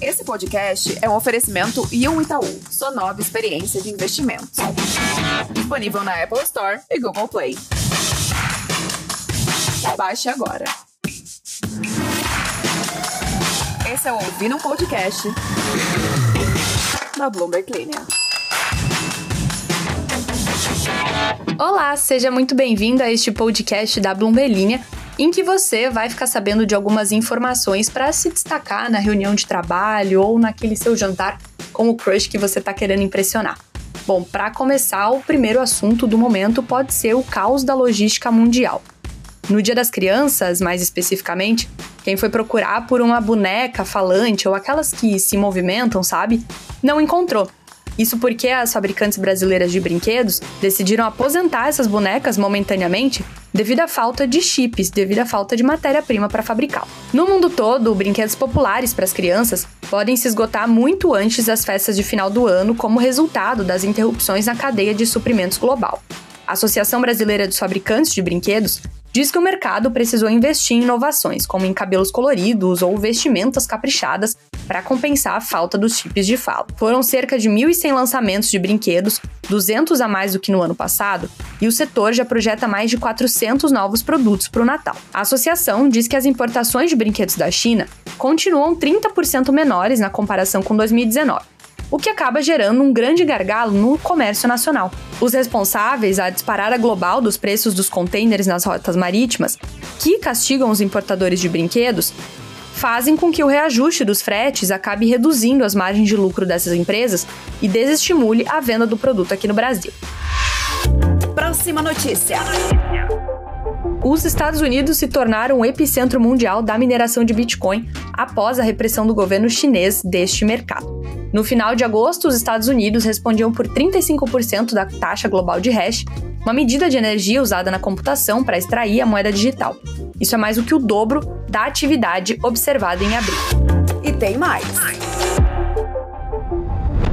Esse podcast é um oferecimento Ion Itaú, sua nova experiência de investimentos. Disponível na Apple Store e Google Play. Baixe agora. Esse é o Ouvindo um Podcast da Bloomberg Linha. Olá, seja muito bem-vindo a este podcast da Bloomberg Linha, em que você vai ficar sabendo de algumas informações para se destacar na reunião de trabalho ou naquele seu jantar com o crush que você está querendo impressionar. Bom, para começar, o primeiro assunto do momento pode ser o caos da logística mundial. No Dia das Crianças, mais especificamente, quem foi procurar por uma boneca falante ou aquelas que se movimentam, sabe? Não encontrou. Isso porque as fabricantes brasileiras de brinquedos decidiram aposentar essas bonecas momentaneamente devido à falta de chips, devido à falta de matéria-prima para fabricar. No mundo todo, brinquedos populares para as crianças podem se esgotar muito antes das festas de final do ano como resultado das interrupções na cadeia de suprimentos global. A Associação Brasileira dos Fabricantes de Brinquedos diz que o mercado precisou investir em inovações, como em cabelos coloridos ou vestimentas caprichadas, para compensar a falta dos chips de fala. Foram cerca de 1.100 lançamentos de brinquedos, 200 a mais do que no ano passado, e o setor já projeta mais de 400 novos produtos para o Natal. A associação diz que as importações de brinquedos da China continuam 30% menores na comparação com 2019 o que acaba gerando um grande gargalo no comércio nacional. Os responsáveis à disparada global dos preços dos contêineres nas rotas marítimas, que castigam os importadores de brinquedos, fazem com que o reajuste dos fretes acabe reduzindo as margens de lucro dessas empresas e desestimule a venda do produto aqui no Brasil. Próxima notícia. Os Estados Unidos se tornaram o epicentro mundial da mineração de Bitcoin após a repressão do governo chinês deste mercado. No final de agosto, os Estados Unidos respondiam por 35% da taxa global de hash, uma medida de energia usada na computação para extrair a moeda digital. Isso é mais do que o dobro da atividade observada em abril. E tem mais.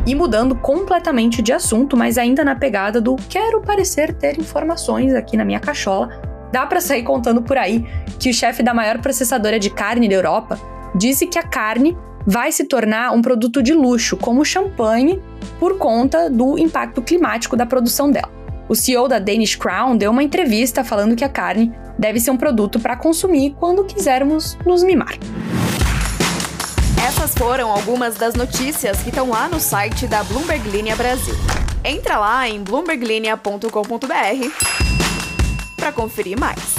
E mudando completamente de assunto, mas ainda na pegada do quero parecer ter informações aqui na minha cachola, dá para sair contando por aí que o chefe da maior processadora de carne da Europa disse que a carne vai se tornar um produto de luxo, como champanhe, por conta do impacto climático da produção dela. O CEO da Danish Crown deu uma entrevista falando que a carne deve ser um produto para consumir quando quisermos nos mimar. Essas foram algumas das notícias que estão lá no site da Bloomberg Linha Brasil. Entra lá em bloomberglinea.com.br para conferir mais.